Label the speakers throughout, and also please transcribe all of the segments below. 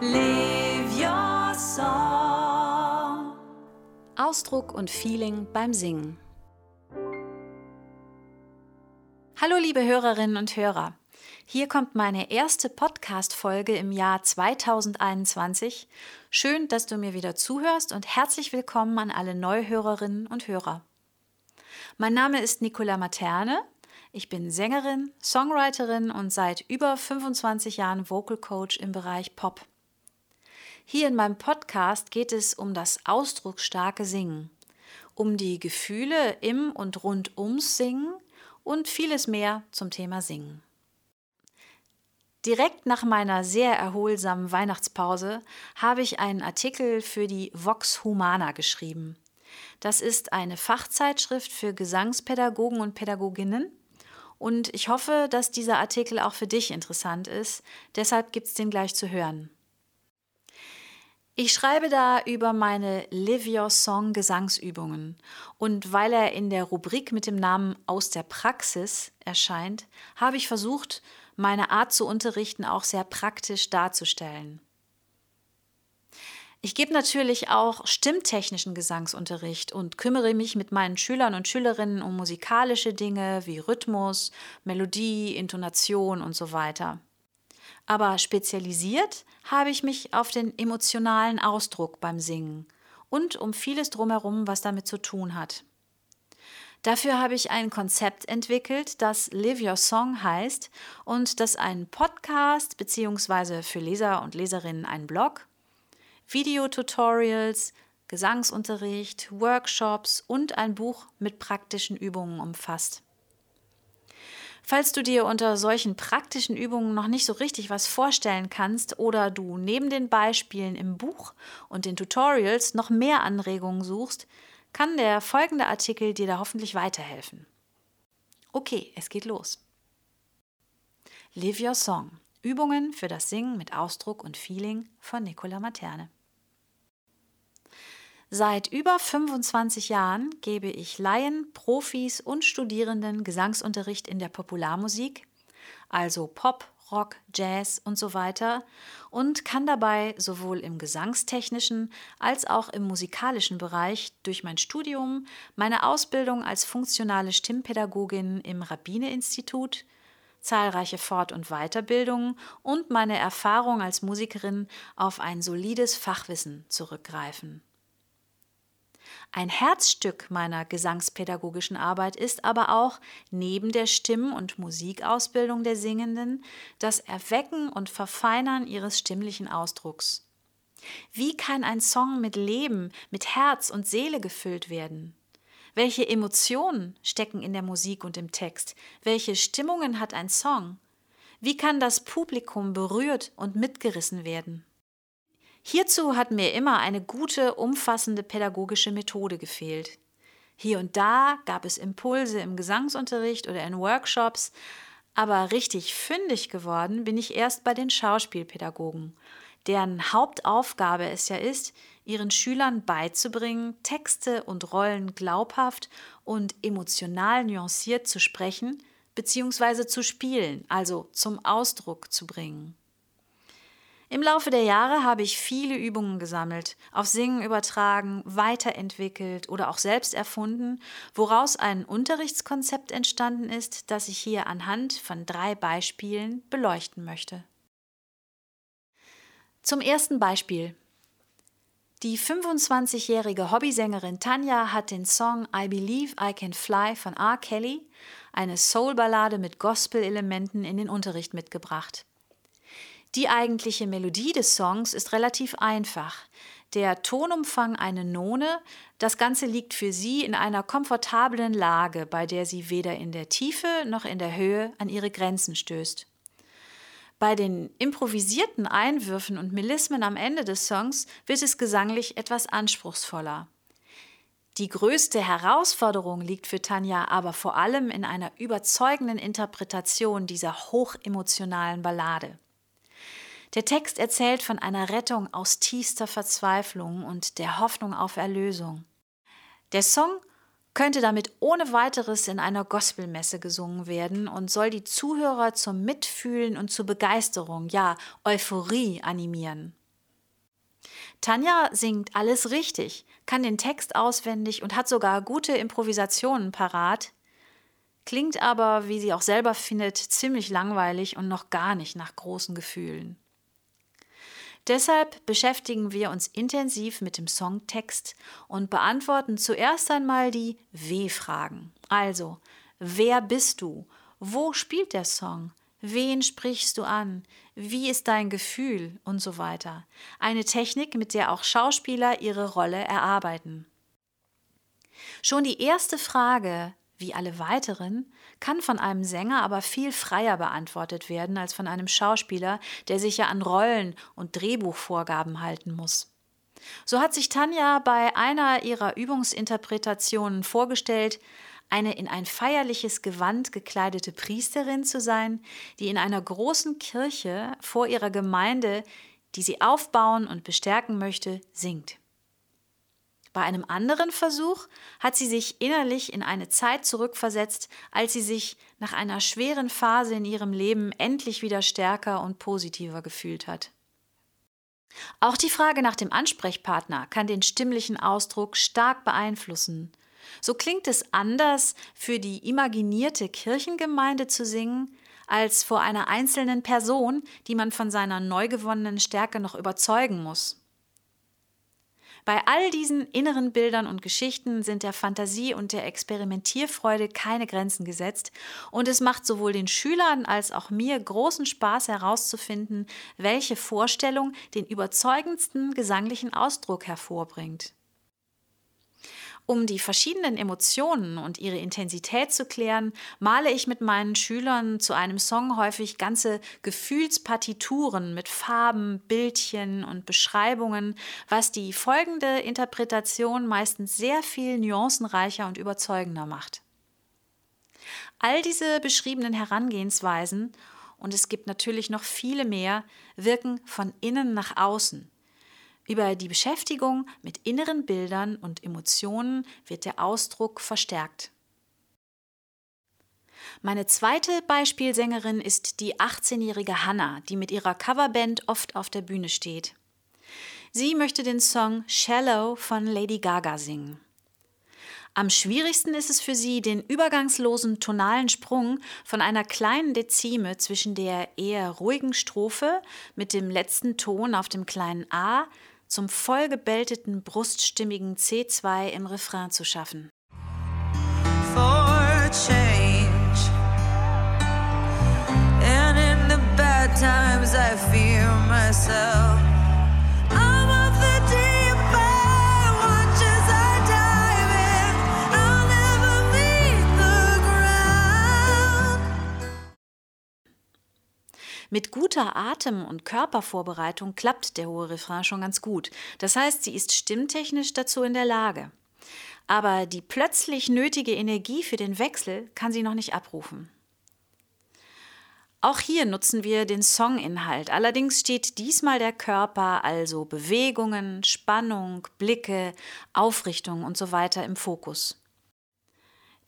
Speaker 1: Live your song.
Speaker 2: Ausdruck und Feeling beim Singen. Hallo liebe Hörerinnen und Hörer. Hier kommt meine erste Podcast-Folge im Jahr 2021. Schön, dass du mir wieder zuhörst und herzlich willkommen an alle Neuhörerinnen und Hörer. Mein Name ist Nicola Materne. Ich bin Sängerin, Songwriterin und seit über 25 Jahren Vocal Coach im Bereich Pop. Hier in meinem Podcast geht es um das ausdrucksstarke Singen, um die Gefühle im und rund ums Singen und vieles mehr zum Thema Singen. Direkt nach meiner sehr erholsamen Weihnachtspause habe ich einen Artikel für die Vox Humana geschrieben. Das ist eine Fachzeitschrift für Gesangspädagogen und Pädagoginnen. Und ich hoffe, dass dieser Artikel auch für dich interessant ist. Deshalb gibt es den gleich zu hören. Ich schreibe da über meine Live Your Song Gesangsübungen. Und weil er in der Rubrik mit dem Namen Aus der Praxis erscheint, habe ich versucht, meine Art zu unterrichten auch sehr praktisch darzustellen. Ich gebe natürlich auch stimmtechnischen Gesangsunterricht und kümmere mich mit meinen Schülern und Schülerinnen um musikalische Dinge wie Rhythmus, Melodie, Intonation und so weiter. Aber spezialisiert habe ich mich auf den emotionalen Ausdruck beim Singen und um vieles drumherum, was damit zu tun hat. Dafür habe ich ein Konzept entwickelt, das Live Your Song heißt und das einen Podcast bzw. für Leser und Leserinnen einen Blog, Videotutorials, Gesangsunterricht, Workshops und ein Buch mit praktischen Übungen umfasst. Falls du dir unter solchen praktischen Übungen noch nicht so richtig was vorstellen kannst oder du neben den Beispielen im Buch und den Tutorials noch mehr Anregungen suchst, kann der folgende Artikel dir da hoffentlich weiterhelfen. Okay, es geht los. Live Your Song. Übungen für das Singen mit Ausdruck und Feeling von Nicola Materne. Seit über 25 Jahren gebe ich Laien, Profis und Studierenden Gesangsunterricht in der Popularmusik, also Pop, Rock, Jazz und so weiter und kann dabei sowohl im gesangstechnischen als auch im musikalischen Bereich durch mein Studium, meine Ausbildung als funktionale Stimmpädagogin im Rabbine-Institut, zahlreiche Fort- und Weiterbildungen und meine Erfahrung als Musikerin auf ein solides Fachwissen zurückgreifen. Ein Herzstück meiner gesangspädagogischen Arbeit ist aber auch neben der Stimm- und Musikausbildung der Singenden das Erwecken und Verfeinern ihres stimmlichen Ausdrucks. Wie kann ein Song mit Leben, mit Herz und Seele gefüllt werden? Welche Emotionen stecken in der Musik und im Text? Welche Stimmungen hat ein Song? Wie kann das Publikum berührt und mitgerissen werden? Hierzu hat mir immer eine gute, umfassende pädagogische Methode gefehlt. Hier und da gab es Impulse im Gesangsunterricht oder in Workshops, aber richtig fündig geworden bin ich erst bei den Schauspielpädagogen, deren Hauptaufgabe es ja ist, ihren Schülern beizubringen, Texte und Rollen glaubhaft und emotional nuanciert zu sprechen bzw. zu spielen, also zum Ausdruck zu bringen. Im Laufe der Jahre habe ich viele Übungen gesammelt, auf Singen übertragen, weiterentwickelt oder auch selbst erfunden, woraus ein Unterrichtskonzept entstanden ist, das ich hier anhand von drei Beispielen beleuchten möchte. Zum ersten Beispiel. Die 25-jährige Hobbysängerin Tanja hat den Song I Believe I Can Fly von R. Kelly, eine Soul-Ballade mit Gospel-Elementen, in den Unterricht mitgebracht. Die eigentliche Melodie des Songs ist relativ einfach. Der Tonumfang eine None, das Ganze liegt für sie in einer komfortablen Lage, bei der sie weder in der Tiefe noch in der Höhe an ihre Grenzen stößt. Bei den improvisierten Einwürfen und Melismen am Ende des Songs wird es gesanglich etwas anspruchsvoller. Die größte Herausforderung liegt für Tanja aber vor allem in einer überzeugenden Interpretation dieser hochemotionalen Ballade. Der Text erzählt von einer Rettung aus tiefster Verzweiflung und der Hoffnung auf Erlösung. Der Song könnte damit ohne weiteres in einer Gospelmesse gesungen werden und soll die Zuhörer zum Mitfühlen und zur Begeisterung, ja Euphorie animieren. Tanja singt alles richtig, kann den Text auswendig und hat sogar gute Improvisationen parat, klingt aber, wie sie auch selber findet, ziemlich langweilig und noch gar nicht nach großen Gefühlen. Deshalb beschäftigen wir uns intensiv mit dem Songtext und beantworten zuerst einmal die W-Fragen. Also, wer bist du? Wo spielt der Song? Wen sprichst du an? Wie ist dein Gefühl? Und so weiter. Eine Technik, mit der auch Schauspieler ihre Rolle erarbeiten. Schon die erste Frage, wie alle weiteren, kann von einem Sänger aber viel freier beantwortet werden als von einem Schauspieler, der sich ja an Rollen und Drehbuchvorgaben halten muss. So hat sich Tanja bei einer ihrer Übungsinterpretationen vorgestellt, eine in ein feierliches Gewand gekleidete Priesterin zu sein, die in einer großen Kirche vor ihrer Gemeinde, die sie aufbauen und bestärken möchte, singt. Bei einem anderen Versuch hat sie sich innerlich in eine Zeit zurückversetzt, als sie sich nach einer schweren Phase in ihrem Leben endlich wieder stärker und positiver gefühlt hat. Auch die Frage nach dem Ansprechpartner kann den stimmlichen Ausdruck stark beeinflussen. So klingt es anders, für die imaginierte Kirchengemeinde zu singen, als vor einer einzelnen Person, die man von seiner neu gewonnenen Stärke noch überzeugen muss. Bei all diesen inneren Bildern und Geschichten sind der Fantasie und der Experimentierfreude keine Grenzen gesetzt und es macht sowohl den Schülern als auch mir großen Spaß herauszufinden, welche Vorstellung den überzeugendsten gesanglichen Ausdruck hervorbringt. Um die verschiedenen Emotionen und ihre Intensität zu klären, male ich mit meinen Schülern zu einem Song häufig ganze Gefühlspartituren mit Farben, Bildchen und Beschreibungen, was die folgende Interpretation meistens sehr viel nuancenreicher und überzeugender macht. All diese beschriebenen Herangehensweisen, und es gibt natürlich noch viele mehr, wirken von innen nach außen über die Beschäftigung mit inneren Bildern und Emotionen wird der Ausdruck verstärkt. Meine zweite Beispielsängerin ist die 18-jährige Hannah, die mit ihrer Coverband oft auf der Bühne steht. Sie möchte den Song Shallow von Lady Gaga singen. Am schwierigsten ist es für sie, den übergangslosen tonalen Sprung von einer kleinen Dezime zwischen der eher ruhigen Strophe mit dem letzten Ton auf dem kleinen A zum vollgebelteten bruststimmigen C2 im Refrain zu schaffen. For change. And in the bad times I fear myself. Mit guter Atem- und Körpervorbereitung klappt der hohe Refrain schon ganz gut. Das heißt, sie ist stimmtechnisch dazu in der Lage. Aber die plötzlich nötige Energie für den Wechsel kann sie noch nicht abrufen. Auch hier nutzen wir den Songinhalt. Allerdings steht diesmal der Körper, also Bewegungen, Spannung, Blicke, Aufrichtung und so weiter im Fokus.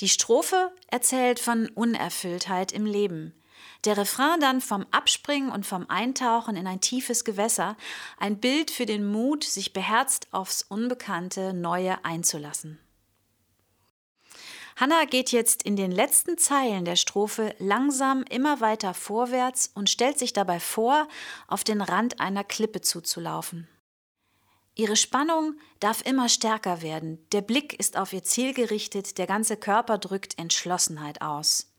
Speaker 2: Die Strophe erzählt von Unerfülltheit im Leben, der Refrain dann vom Abspringen und vom Eintauchen in ein tiefes Gewässer, ein Bild für den Mut, sich beherzt aufs Unbekannte, Neue einzulassen. Hannah geht jetzt in den letzten Zeilen der Strophe langsam immer weiter vorwärts und stellt sich dabei vor, auf den Rand einer Klippe zuzulaufen. Ihre Spannung darf immer stärker werden, der Blick ist auf ihr Ziel gerichtet, der ganze Körper drückt Entschlossenheit aus.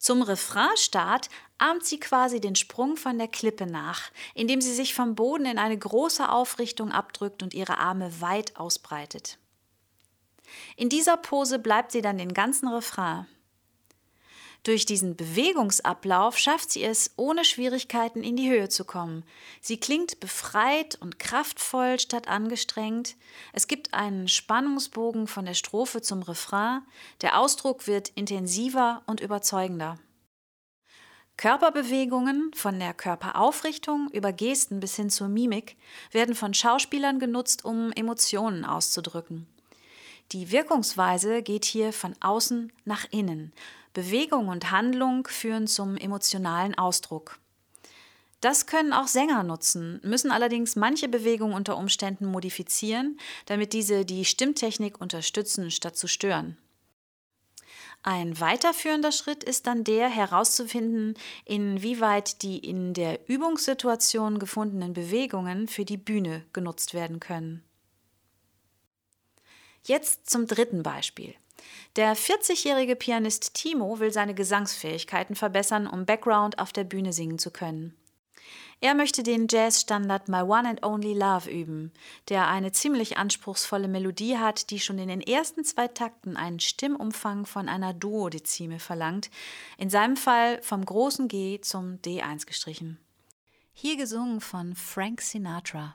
Speaker 2: Zum Refrainstart ahmt sie quasi den Sprung von der Klippe nach, indem sie sich vom Boden in eine große Aufrichtung abdrückt und ihre Arme weit ausbreitet. In dieser Pose bleibt sie dann den ganzen Refrain. Durch diesen Bewegungsablauf schafft sie es, ohne Schwierigkeiten in die Höhe zu kommen. Sie klingt befreit und kraftvoll statt angestrengt. Es gibt einen Spannungsbogen von der Strophe zum Refrain. Der Ausdruck wird intensiver und überzeugender. Körperbewegungen von der Körperaufrichtung über Gesten bis hin zur Mimik werden von Schauspielern genutzt, um Emotionen auszudrücken. Die Wirkungsweise geht hier von außen nach innen. Bewegung und Handlung führen zum emotionalen Ausdruck. Das können auch Sänger nutzen, müssen allerdings manche Bewegungen unter Umständen modifizieren, damit diese die Stimmtechnik unterstützen statt zu stören. Ein weiterführender Schritt ist dann der herauszufinden, inwieweit die in der Übungssituation gefundenen Bewegungen für die Bühne genutzt werden können. Jetzt zum dritten Beispiel. Der 40-jährige Pianist Timo will seine Gesangsfähigkeiten verbessern, um Background auf der Bühne singen zu können. Er möchte den Jazzstandard My One and Only Love üben, der eine ziemlich anspruchsvolle Melodie hat, die schon in den ersten zwei Takten einen Stimmumfang von einer Duodezime verlangt, in seinem Fall vom großen G zum D1 gestrichen. Hier gesungen von Frank Sinatra.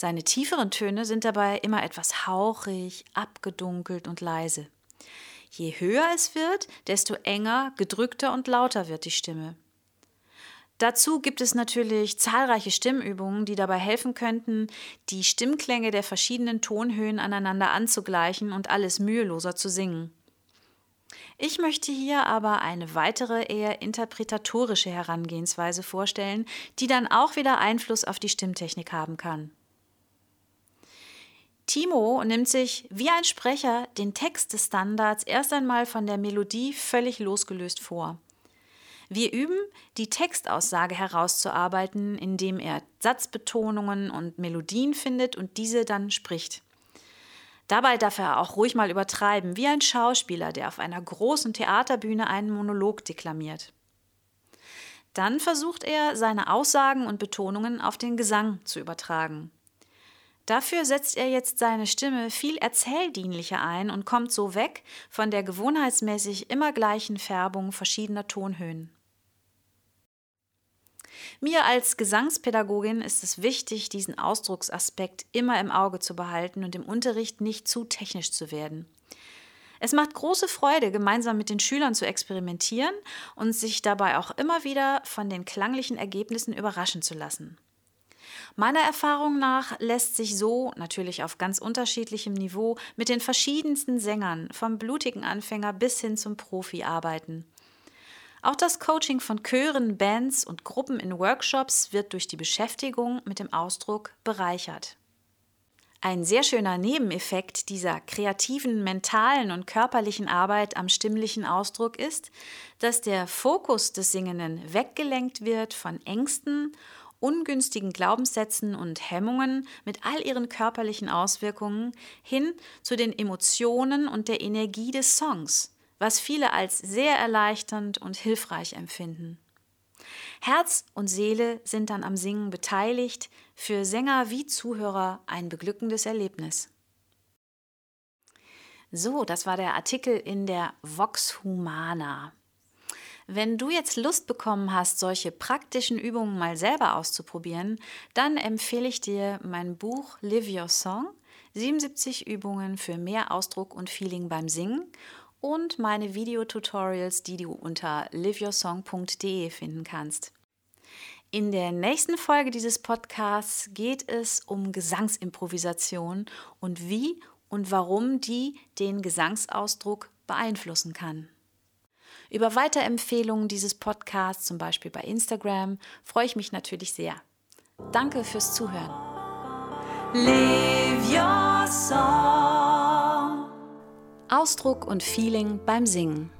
Speaker 2: Seine tieferen Töne sind dabei immer etwas hauchig, abgedunkelt und leise. Je höher es wird, desto enger, gedrückter und lauter wird die Stimme. Dazu gibt es natürlich zahlreiche Stimmübungen, die dabei helfen könnten, die Stimmklänge der verschiedenen Tonhöhen aneinander anzugleichen und alles müheloser zu singen. Ich möchte hier aber eine weitere, eher interpretatorische Herangehensweise vorstellen, die dann auch wieder Einfluss auf die Stimmtechnik haben kann. Timo nimmt sich wie ein Sprecher den Text des Standards erst einmal von der Melodie völlig losgelöst vor. Wir üben, die Textaussage herauszuarbeiten, indem er Satzbetonungen und Melodien findet und diese dann spricht. Dabei darf er auch ruhig mal übertreiben, wie ein Schauspieler, der auf einer großen Theaterbühne einen Monolog deklamiert. Dann versucht er, seine Aussagen und Betonungen auf den Gesang zu übertragen. Dafür setzt er jetzt seine Stimme viel erzähldienlicher ein und kommt so weg von der gewohnheitsmäßig immer gleichen Färbung verschiedener Tonhöhen. Mir als Gesangspädagogin ist es wichtig, diesen Ausdrucksaspekt immer im Auge zu behalten und im Unterricht nicht zu technisch zu werden. Es macht große Freude, gemeinsam mit den Schülern zu experimentieren und sich dabei auch immer wieder von den klanglichen Ergebnissen überraschen zu lassen. Meiner Erfahrung nach lässt sich so, natürlich auf ganz unterschiedlichem Niveau, mit den verschiedensten Sängern, vom blutigen Anfänger bis hin zum Profi arbeiten. Auch das Coaching von Chören, Bands und Gruppen in Workshops wird durch die Beschäftigung mit dem Ausdruck bereichert. Ein sehr schöner Nebeneffekt dieser kreativen, mentalen und körperlichen Arbeit am stimmlichen Ausdruck ist, dass der Fokus des Singenden weggelenkt wird von Ängsten ungünstigen Glaubenssätzen und Hemmungen mit all ihren körperlichen Auswirkungen hin zu den Emotionen und der Energie des Songs, was viele als sehr erleichternd und hilfreich empfinden. Herz und Seele sind dann am Singen beteiligt, für Sänger wie Zuhörer ein beglückendes Erlebnis. So, das war der Artikel in der Vox Humana. Wenn du jetzt Lust bekommen hast, solche praktischen Übungen mal selber auszuprobieren, dann empfehle ich dir mein Buch Live Your Song, 77 Übungen für mehr Ausdruck und Feeling beim Singen und meine Videotutorials, die du unter liveyoursong.de finden kannst. In der nächsten Folge dieses Podcasts geht es um Gesangsimprovisation und wie und warum die den Gesangsausdruck beeinflussen kann. Über Weiterempfehlungen dieses Podcasts, zum Beispiel bei Instagram, freue ich mich natürlich sehr. Danke fürs Zuhören.
Speaker 1: Live your song.
Speaker 2: Ausdruck und Feeling beim Singen.